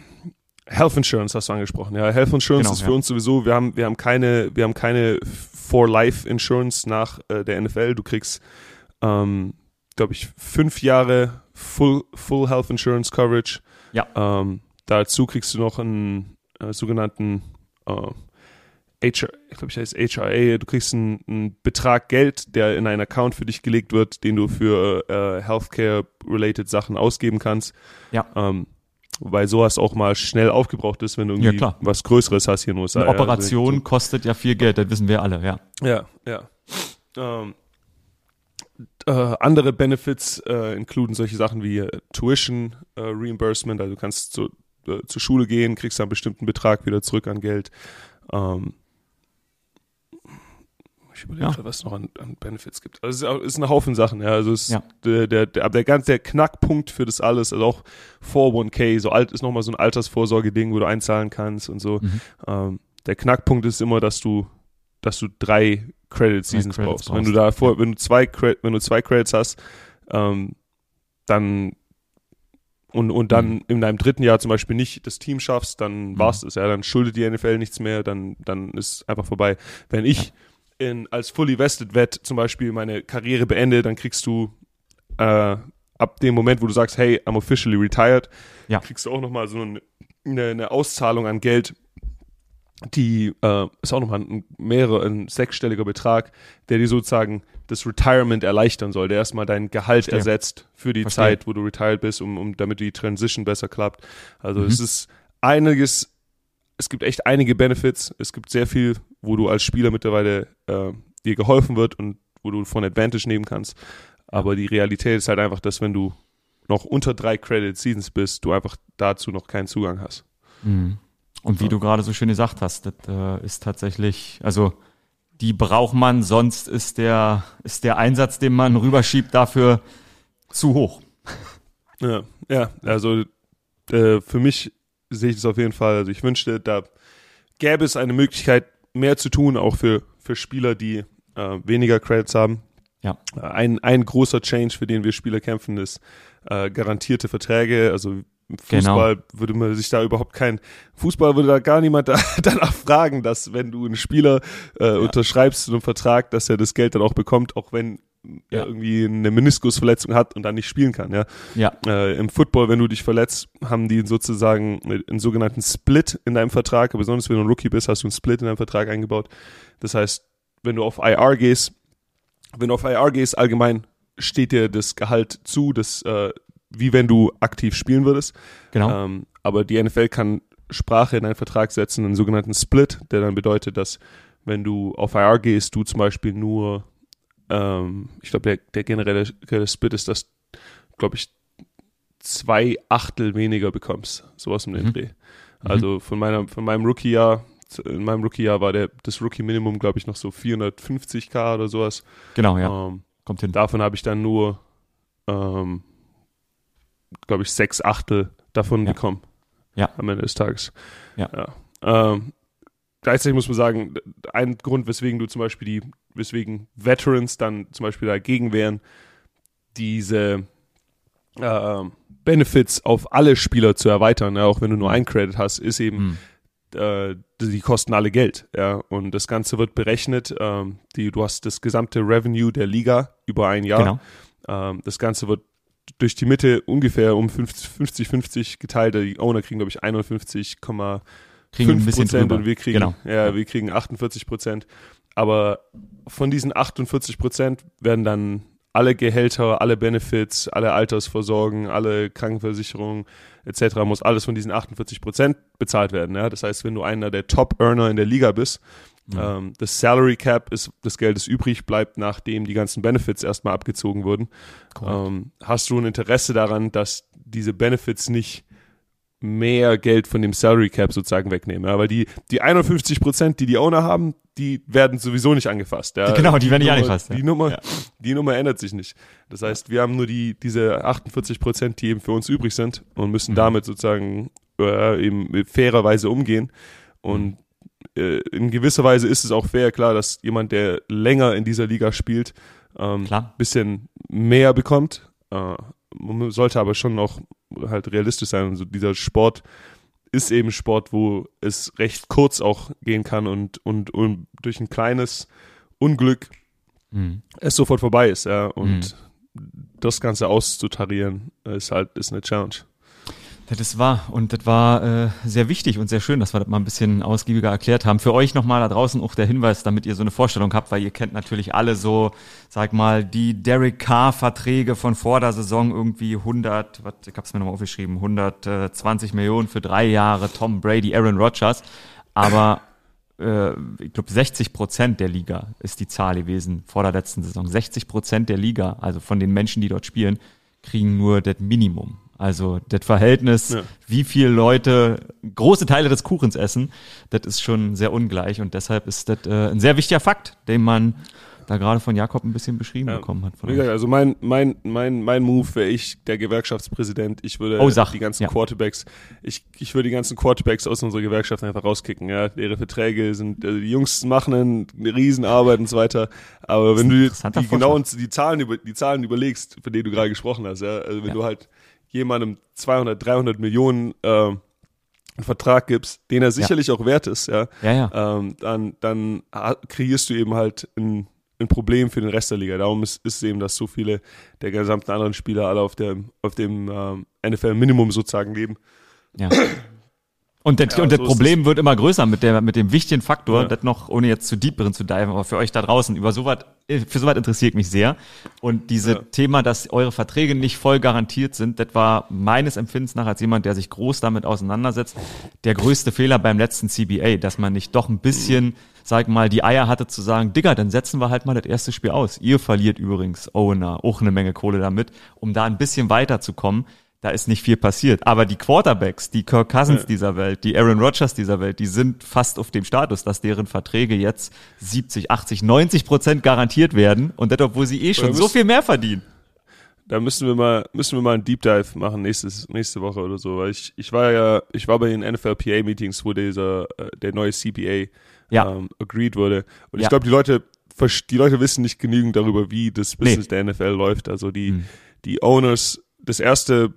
Health Insurance hast du angesprochen. Ja, Health Insurance genau, ist für ja. uns sowieso, wir haben, wir haben keine, wir haben keine For Life Insurance nach äh, der NFL. Du kriegst ähm, glaube ich, fünf Jahre Full, Full Health Insurance Coverage. Ja. Ähm, dazu kriegst du noch einen äh, sogenannten äh, HR, ich glaube, ich heißt HRA. Du kriegst einen, einen, Betrag Geld, der in einen Account für dich gelegt wird, den du für äh, Healthcare-related Sachen ausgeben kannst. Ja. Ähm, wobei sowas auch mal schnell aufgebraucht ist, wenn du irgendwie ja, was Größeres hast hier in den USA. Eine Operation also, kostet ja viel Geld, das wissen wir alle, ja. Ja, ja. Ähm, äh, andere Benefits äh, inkluden solche Sachen wie äh, Tuition äh, Reimbursement, also du kannst zu, äh, zur Schule gehen, kriegst einen bestimmten Betrag wieder zurück an Geld. Ähm, ich überlege ja. was es noch an, an, Benefits gibt. Also es ist, ist ein Haufen Sachen, ja. Also es ja. der, der, der, der, ganz, der Knackpunkt für das alles, also auch 401k, so alt ist nochmal so ein Altersvorsorge-Ding, wo du einzahlen kannst und so. Mhm. Ähm, der Knackpunkt ist immer, dass du, dass du drei Credit Seasons brauchst. brauchst. Wenn du da vor, wenn du zwei, wenn du zwei Credits hast, ähm, dann und, und dann mhm. in deinem dritten Jahr zum Beispiel nicht das Team schaffst, dann mhm. war's das, ja, dann schuldet die NFL nichts mehr, dann, dann ist einfach vorbei. Wenn ich ja. in, als Fully Vested Vet zum Beispiel meine Karriere beende, dann kriegst du äh, ab dem Moment, wo du sagst, hey, I'm officially retired, ja. kriegst du auch nochmal so eine, eine Auszahlung an Geld, die äh, ist auch nochmal ein mehrere, ein sechsstelliger Betrag, der dir sozusagen das Retirement erleichtern soll, der erstmal dein Gehalt Verstehe. ersetzt für die Verstehe. Zeit, wo du retired bist, um, um damit die Transition besser klappt. Also mhm. es ist einiges, es gibt echt einige Benefits, es gibt sehr viel, wo du als Spieler mittlerweile äh, dir geholfen wird und wo du von Advantage nehmen kannst. Aber die Realität ist halt einfach, dass wenn du noch unter drei Credit Seasons bist, du einfach dazu noch keinen Zugang hast. Mhm. Und wie ja. du gerade so schön gesagt hast, das äh, ist tatsächlich, also die braucht man, sonst ist der, ist der Einsatz, den man rüberschiebt, dafür zu hoch. (laughs) Ja, ja, also äh, für mich sehe ich das auf jeden Fall. Also ich wünschte, da gäbe es eine Möglichkeit, mehr zu tun, auch für, für Spieler, die äh, weniger Credits haben. Ja. Ein, ein großer Change, für den wir Spieler kämpfen, ist äh, garantierte Verträge. Also Fußball genau. würde man sich da überhaupt kein, Fußball würde da gar niemand (laughs) da, danach fragen, dass wenn du einen Spieler äh, ja. unterschreibst zu einem Vertrag, dass er das Geld dann auch bekommt, auch wenn ja. er irgendwie eine Meniskusverletzung hat und dann nicht spielen kann, ja. ja. Äh, Im Football, wenn du dich verletzt, haben die sozusagen einen sogenannten Split in deinem Vertrag, besonders wenn du ein Rookie bist, hast du einen Split in deinem Vertrag eingebaut. Das heißt, wenn du auf IR gehst, wenn du auf IR gehst, allgemein steht dir das Gehalt zu, das äh, wie wenn du aktiv spielen würdest. Genau. Ähm, aber die NFL kann Sprache in einen Vertrag setzen, einen sogenannten Split, der dann bedeutet, dass wenn du auf IR gehst, du zum Beispiel nur, ähm, ich glaube, der, der generelle Split ist, dass, glaube ich, zwei Achtel weniger bekommst. Sowas um den mhm. Dreh. Also von meiner, von meinem Rookie-Jahr, in meinem Rookie-Jahr war der, das Rookie-Minimum, glaube ich, noch so 450k oder sowas. Genau, ja. Ähm, Kommt hin. Davon habe ich dann nur ähm, glaube ich, sechs Achtel davon ja. bekommen. Ja. Am Ende des Tages. Ja. ja. Ähm, gleichzeitig muss man sagen, ein Grund, weswegen du zum Beispiel die, weswegen Veterans dann zum Beispiel dagegen wären, diese äh, Benefits auf alle Spieler zu erweitern, ja, auch wenn du nur ein Credit hast, ist eben, mhm. äh, die kosten alle Geld, ja, und das Ganze wird berechnet, ähm, die, du hast das gesamte Revenue der Liga über ein Jahr, genau. ähm, das Ganze wird durch die Mitte ungefähr um 50-50 geteilt. Die Owner kriegen, glaube ich, 51,5 kriegen ein bisschen drüber. und wir kriegen, genau. ja, wir kriegen 48 Prozent. Aber von diesen 48 Prozent werden dann alle Gehälter, alle Benefits, alle Altersvorsorgen, alle Krankenversicherungen etc. muss alles von diesen 48 Prozent bezahlt werden. Ja? Das heißt, wenn du einer der Top-Earner in der Liga bist, mhm. ähm, das Salary Cap ist das Geld, das übrig bleibt, nachdem die ganzen Benefits erstmal abgezogen wurden. Ähm, hast du ein Interesse daran, dass diese Benefits nicht mehr Geld von dem Salary Cap sozusagen wegnehmen. Ja, weil die, die 51 Prozent, die die Owner haben, die werden sowieso nicht angefasst. Ja. Genau, die, die werden nicht angefasst. Ja. Die, Nummer, die Nummer ändert sich nicht. Das heißt, wir haben nur die, diese 48 Prozent, die eben für uns übrig sind und müssen mhm. damit sozusagen äh, eben fairerweise umgehen. Und äh, in gewisser Weise ist es auch fair, klar, dass jemand, der länger in dieser Liga spielt, ähm, klar. bisschen mehr bekommt. Äh, man sollte aber schon noch halt realistisch sein. Also dieser Sport ist eben Sport, wo es recht kurz auch gehen kann und, und, und durch ein kleines Unglück mhm. es sofort vorbei ist, ja. Und mhm. das Ganze auszutarieren, ist halt, ist eine Challenge. Das war und das war äh, sehr wichtig und sehr schön, dass wir das mal ein bisschen ausgiebiger erklärt haben. Für euch nochmal da draußen auch der Hinweis, damit ihr so eine Vorstellung habt, weil ihr kennt natürlich alle so, sag mal, die Derek Carr Verträge von vor der Saison irgendwie 100, was, ich hab's mir nochmal aufgeschrieben, 120 Millionen für drei Jahre, Tom Brady, Aaron Rodgers, aber äh, ich glaube 60 Prozent der Liga ist die Zahl gewesen vor der letzten Saison. 60 Prozent der Liga, also von den Menschen, die dort spielen, kriegen nur das Minimum. Also das Verhältnis, ja. wie viele Leute große Teile des Kuchens essen, das ist schon sehr ungleich und deshalb ist das äh, ein sehr wichtiger Fakt, den man da gerade von Jakob ein bisschen beschrieben ja. bekommen hat. Wie gesagt, also mein, mein, mein, mein Move wäre ich, der Gewerkschaftspräsident, ich würde oh, die ganzen ja. Quarterbacks, ich, ich würde die ganzen Quarterbacks aus unserer Gewerkschaft einfach rauskicken. Ja, ihre Verträge sind, also die Jungs machen eine Riesenarbeit und so weiter. Aber wenn du die, genau die Zahlen über, die Zahlen überlegst, für die du gerade gesprochen hast, ja, also wenn ja. du halt jemandem 200, 300 Millionen äh, einen Vertrag gibst, den er sicherlich ja. auch wert ist, ja, ja, ja. Ähm, dann, dann kreierst du eben halt ein, ein Problem für den Rest der Liga. Darum ist, ist eben, dass so viele der gesamten anderen Spieler alle auf dem, auf dem ähm, NFL-Minimum sozusagen leben. Ja. (clears throat) Und, das, ja, und das so Problem wird immer größer mit, der, mit dem wichtigen Faktor, ja. das noch, ohne jetzt zu deep drin zu diven, aber für euch da draußen, über sowas, für sowas interessiert mich sehr. Und dieses ja. Thema, dass eure Verträge nicht voll garantiert sind, das war meines Empfindens nach als jemand, der sich groß damit auseinandersetzt, der größte Fehler beim letzten CBA, dass man nicht doch ein bisschen, mhm. sag mal, die Eier hatte zu sagen, Digga, dann setzen wir halt mal das erste Spiel aus. Ihr verliert übrigens Owner auch eine Menge Kohle damit, um da ein bisschen weiterzukommen da ist nicht viel passiert. Aber die Quarterbacks, die Kirk Cousins ja. dieser Welt, die Aaron Rodgers dieser Welt, die sind fast auf dem Status, dass deren Verträge jetzt 70, 80, 90 Prozent garantiert werden und das, obwohl sie eh schon so viel mehr verdienen. Da müssen wir mal, müssen wir mal einen Deep Dive machen nächstes, nächste Woche oder so, weil ich, ich war ja, ich war bei den NFLPA Meetings, wo dieser, äh, der neue CPA ja. ähm, agreed wurde. Und ja. ich glaube, die Leute, die Leute wissen nicht genügend darüber, wie das Business nee. der NFL läuft. Also die, hm. die Owners, das erste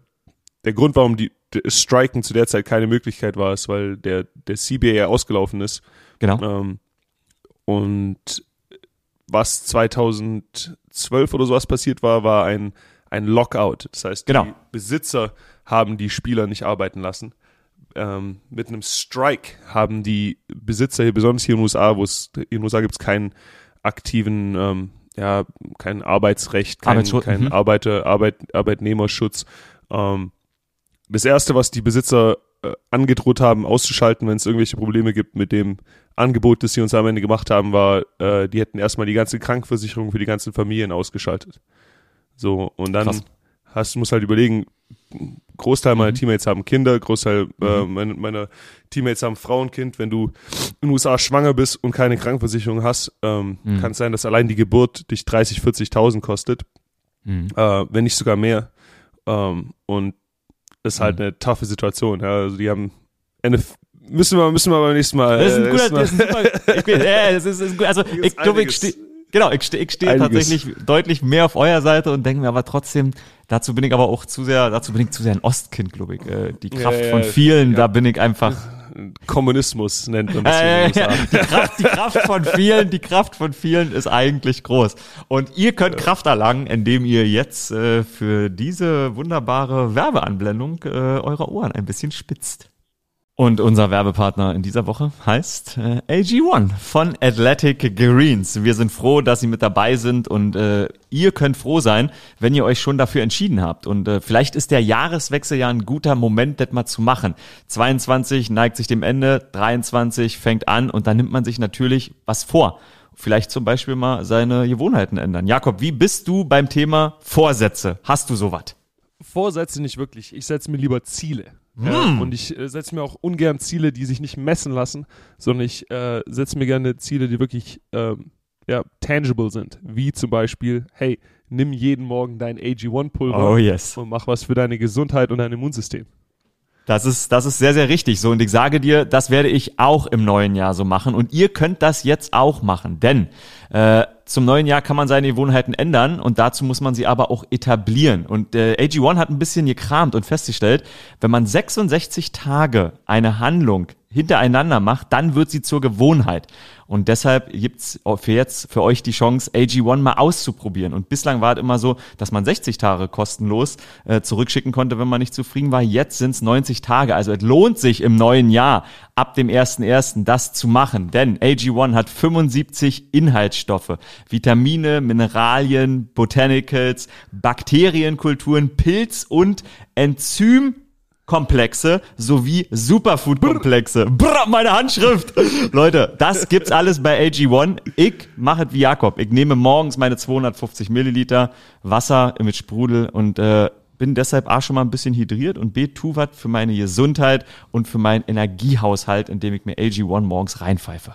der Grund, warum die, das Striken zu der Zeit keine Möglichkeit war, ist, weil der, der CBA ja ausgelaufen ist. Genau. Ähm, und was 2012 oder sowas passiert war, war ein, ein Lockout. Das heißt, genau. die Besitzer haben die Spieler nicht arbeiten lassen. Ähm, mit einem Strike haben die Besitzer hier, besonders hier in den USA, wo es in den USA gibt es keinen aktiven, ähm, ja, kein Arbeitsrecht, kein, kein mhm. Arbeiter, Arbeit, Arbeitnehmerschutz. Ähm, das Erste, was die Besitzer äh, angedroht haben, auszuschalten, wenn es irgendwelche Probleme gibt mit dem Angebot, das sie uns am Ende gemacht haben, war, äh, die hätten erstmal die ganze Krankenversicherung für die ganzen Familien ausgeschaltet. So, und dann Krass. hast du musst halt überlegen, Großteil meiner mhm. Teammates haben Kinder, Großteil äh, mhm. meine, meiner Teammates haben Frauenkind. Wenn du in den USA schwanger bist und keine Krankenversicherung hast, ähm, mhm. kann es sein, dass allein die Geburt dich 30, 40.000 kostet, mhm. äh, wenn nicht sogar mehr. Ähm, und ist halt mhm. eine taffe Situation. Ja. Also die haben eine müssen wir müssen wir beim nächsten Mal. Das ist ein äh, guter, das ist super, ich, ja, das ist, ist gut. Also ich glaube, ich stehe genau, ich stehe ich steh tatsächlich deutlich mehr auf eurer Seite und denke mir aber trotzdem, dazu bin ich aber auch zu sehr, dazu bin ich zu sehr ein Ostkind, glaube ich. Äh, die Kraft ja, ja, von vielen, da bin ich einfach Kommunismus nennt man das. Äh, ja, die, Kraft, die Kraft von vielen, die Kraft von vielen ist eigentlich groß. Und ihr könnt Kraft erlangen, indem ihr jetzt äh, für diese wunderbare Werbeanblendung äh, eure Ohren ein bisschen spitzt. Und unser Werbepartner in dieser Woche heißt äh, AG1 von Athletic Greens. Wir sind froh, dass Sie mit dabei sind und äh, ihr könnt froh sein, wenn ihr euch schon dafür entschieden habt. Und äh, vielleicht ist der Jahreswechsel ja ein guter Moment, das mal zu machen. 22 neigt sich dem Ende, 23 fängt an und dann nimmt man sich natürlich was vor. Vielleicht zum Beispiel mal seine Gewohnheiten ändern. Jakob, wie bist du beim Thema Vorsätze? Hast du sowas? Vorsätze nicht wirklich. Ich setze mir lieber Ziele. Ja, hm. und ich äh, setze mir auch ungern Ziele, die sich nicht messen lassen, sondern ich äh, setze mir gerne Ziele, die wirklich ähm, ja, tangible sind. Wie zum Beispiel, hey, nimm jeden Morgen dein AG1-Pulver oh, yes. und mach was für deine Gesundheit und dein Immunsystem. Das ist, das ist sehr, sehr richtig so. Und ich sage dir, das werde ich auch im neuen Jahr so machen. Und ihr könnt das jetzt auch machen. Denn äh, zum neuen Jahr kann man seine Gewohnheiten ändern und dazu muss man sie aber auch etablieren. Und äh, AG1 hat ein bisschen gekramt und festgestellt, wenn man 66 Tage eine Handlung hintereinander macht, dann wird sie zur Gewohnheit. Und deshalb gibt's für jetzt für euch die Chance, AG1 mal auszuprobieren. Und bislang war es immer so, dass man 60 Tage kostenlos äh, zurückschicken konnte, wenn man nicht zufrieden war. Jetzt sind's 90 Tage. Also es lohnt sich im neuen Jahr ab dem 1.1. das zu machen. Denn AG1 hat 75 Inhaltsstoffe, Vitamine, Mineralien, Botanicals, Bakterienkulturen, Pilz und Enzym Komplexe sowie Superfood-Komplexe. Brr, meine Handschrift! Leute, das gibt's alles bei AG1. Ich mache es wie Jakob. Ich nehme morgens meine 250 Milliliter Wasser mit Sprudel und äh, bin deshalb A schon mal ein bisschen hydriert und B tu was für meine Gesundheit und für meinen Energiehaushalt, indem ich mir AG1 morgens reinpfeife.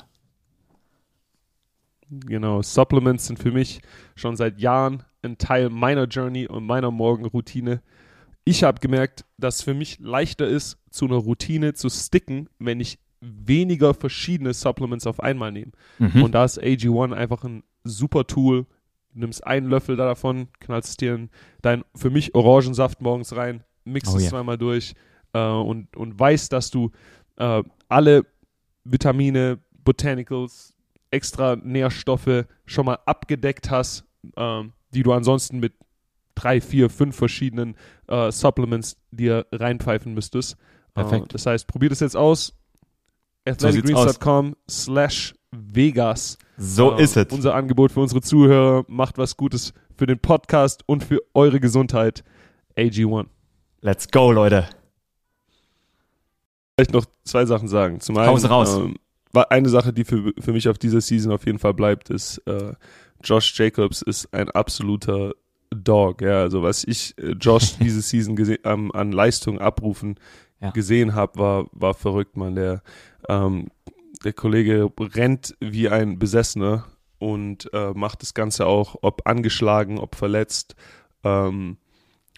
Genau, Supplements sind für mich schon seit Jahren ein Teil meiner Journey und meiner Morgenroutine ich habe gemerkt, dass es für mich leichter ist, zu einer Routine zu sticken, wenn ich weniger verschiedene Supplements auf einmal nehme. Mhm. Und da ist AG1 einfach ein super Tool. Du nimmst einen Löffel davon, knallst dir in deinen für mich Orangensaft morgens rein, mixt oh, es yeah. zweimal durch äh, und, und weißt, dass du äh, alle Vitamine, Botanicals, extra Nährstoffe schon mal abgedeckt hast, äh, die du ansonsten mit drei, vier, fünf verschiedenen äh, Supplements dir reinpfeifen müsstest. Perfekt. Uh, das heißt, probier das jetzt aus. athleticgreens.com slash Vegas. So uh, ist es. Unser Angebot für unsere Zuhörer macht was Gutes für den Podcast und für eure Gesundheit. AG1. Let's go, Leute. Vielleicht noch zwei Sachen sagen. Zum einen, raus, raus. Ähm, eine Sache, die für, für mich auf dieser Season auf jeden Fall bleibt, ist, äh, Josh Jacobs ist ein absoluter Dog, ja, also was ich äh, Josh (laughs) diese Season ähm, an Leistung abrufen ja. gesehen habe, war, war verrückt, man. Der, ähm, der Kollege rennt wie ein Besessener und äh, macht das Ganze auch, ob angeschlagen, ob verletzt, ähm,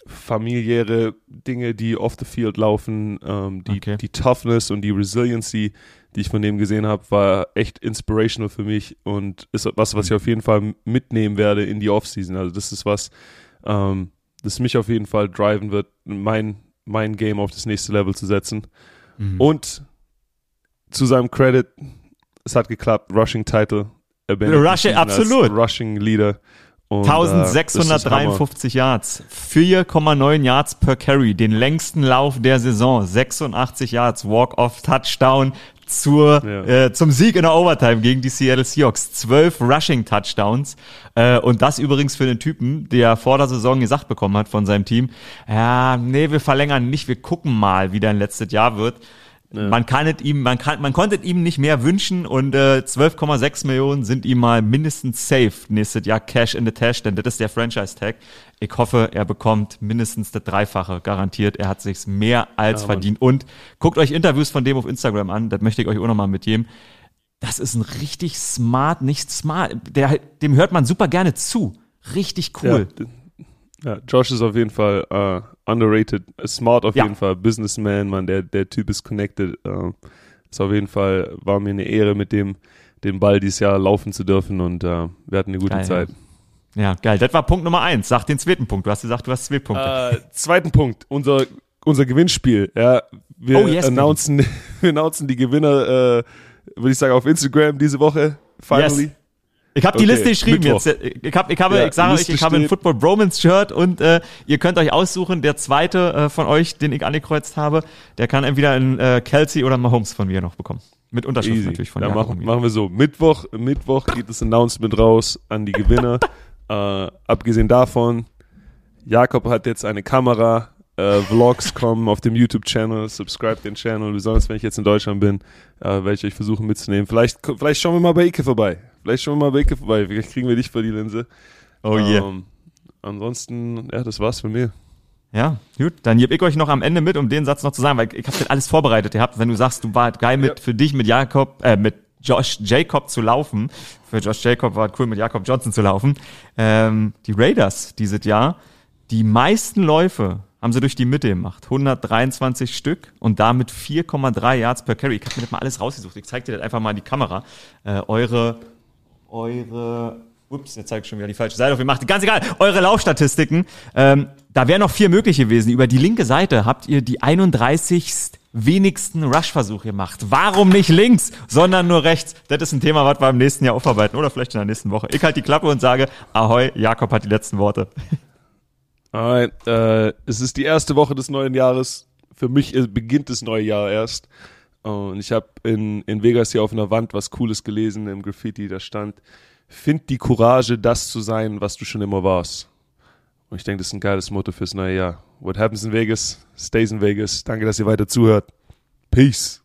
familiäre Dinge, die off the field laufen, ähm, die, okay. die Toughness und die Resiliency, die ich von dem gesehen habe, war echt inspirational für mich und ist was, was ich auf jeden Fall mitnehmen werde in die Offseason. Also das ist was, ähm, das mich auf jeden Fall driven wird, mein, mein Game auf das nächste Level zu setzen. Mhm. Und zu seinem Credit, es hat geklappt, Rushing Title. Rushing, absolut. Rushing Leader. Und, 1653 äh, Yards, 4,9 Yards per Carry, den längsten Lauf der Saison, 86 Yards, Walk-off-Touchdown zur, ja. äh, zum Sieg in der Overtime gegen die Seattle Seahawks. 12 Rushing-Touchdowns äh, und das übrigens für den Typen, der vor der Saison gesagt bekommen hat von seinem Team, ja, nee, wir verlängern nicht, wir gucken mal, wie dein letztes Jahr wird. Ja. Man kann es ihm, man kann, man konnte ihm nicht mehr wünschen und äh, 12,6 Millionen sind ihm mal mindestens safe nächstes Jahr Cash in the Tash, denn das ist der Franchise Tag. Ich hoffe, er bekommt mindestens das Dreifache garantiert. Er hat sich's mehr als ja, verdient. Und guckt euch Interviews von dem auf Instagram an. Das möchte ich euch auch nochmal mitgeben. Das ist ein richtig smart, nicht smart. Der, dem hört man super gerne zu. Richtig cool. Ja, ja, Josh ist auf jeden Fall uh, underrated, smart auf ja. jeden Fall, Businessman, man, der, der Typ ist connected. Uh, ist auf jeden Fall, war mir eine Ehre, mit dem den Ball dieses Jahr laufen zu dürfen und uh, wir hatten eine gute geil, Zeit. Ja. geil. Das war Punkt Nummer eins. Sag den zweiten Punkt. Du hast gesagt, du hast zwei Punkte. zweiten Punkt, unser, unser Gewinnspiel. Ja, wir, oh, yes, announcen, (laughs) wir announcen die Gewinner, würde ich sagen, auf Instagram diese Woche. Finally. Yes. Ich habe die okay, Liste geschrieben Mittwoch. jetzt. Ich habe, ich habe, ja, ich sage euch, ich habe ein Football Bromance Shirt und äh, ihr könnt euch aussuchen. Der zweite äh, von euch, den ich angekreuzt habe, der kann entweder in äh, Kelsey oder Mahomes von mir noch bekommen. Mit Unterschrift Easy. natürlich von Dann machen, machen wir so. Mittwoch, Mittwoch geht das Announcement raus an die Gewinner. (laughs) äh, abgesehen davon, Jakob hat jetzt eine Kamera. Äh, Vlogs kommen auf dem YouTube-Channel. Subscribe den Channel. Besonders wenn ich jetzt in Deutschland bin, äh, werde ich euch versuchen mitzunehmen. Vielleicht, vielleicht schauen wir mal bei Ike vorbei. Vielleicht wir mal Ike vorbei. Vielleicht kriegen wir dich vor die Linse. Oh yeah. Ähm, ansonsten, ja, das war's von mir. Ja, gut. Dann gebe ich euch noch am Ende mit, um den Satz noch zu sagen, weil ich habe das alles vorbereitet gehabt. Wenn du sagst, du war geil mit ja. für dich mit Jakob, äh, mit Josh Jacob zu laufen. Für Josh Jacob war cool, mit Jakob Johnson zu laufen. Ähm, die Raiders dieses Jahr, die meisten Läufe haben sie durch die Mitte gemacht. 123 Stück und damit 4,3 Yards per Carry. Ich habe mir das mal alles rausgesucht. Ich zeige dir das einfach mal in die Kamera. Äh, eure, eure, ups, jetzt zeige ich schon wieder die falsche Seite auf. Ihr macht ganz egal. Eure Laufstatistiken. Ähm, da wären noch vier möglich gewesen. Über die linke Seite habt ihr die 31 wenigsten Rush-Versuche gemacht. Warum nicht links, sondern nur rechts? Das ist ein Thema, was wir im nächsten Jahr aufarbeiten oder vielleicht in der nächsten Woche. Ich halte die Klappe und sage, ahoi, Jakob hat die letzten Worte. (laughs) Alright, äh, es ist die erste Woche des neuen Jahres. Für mich beginnt das neue Jahr erst. Und ich habe in, in Vegas hier auf einer Wand was Cooles gelesen im Graffiti. Da stand, find die Courage, das zu sein, was du schon immer warst. Und ich denke, das ist ein geiles Motto fürs neue Jahr. What happens in Vegas, stays in Vegas. Danke, dass ihr weiter zuhört. Peace.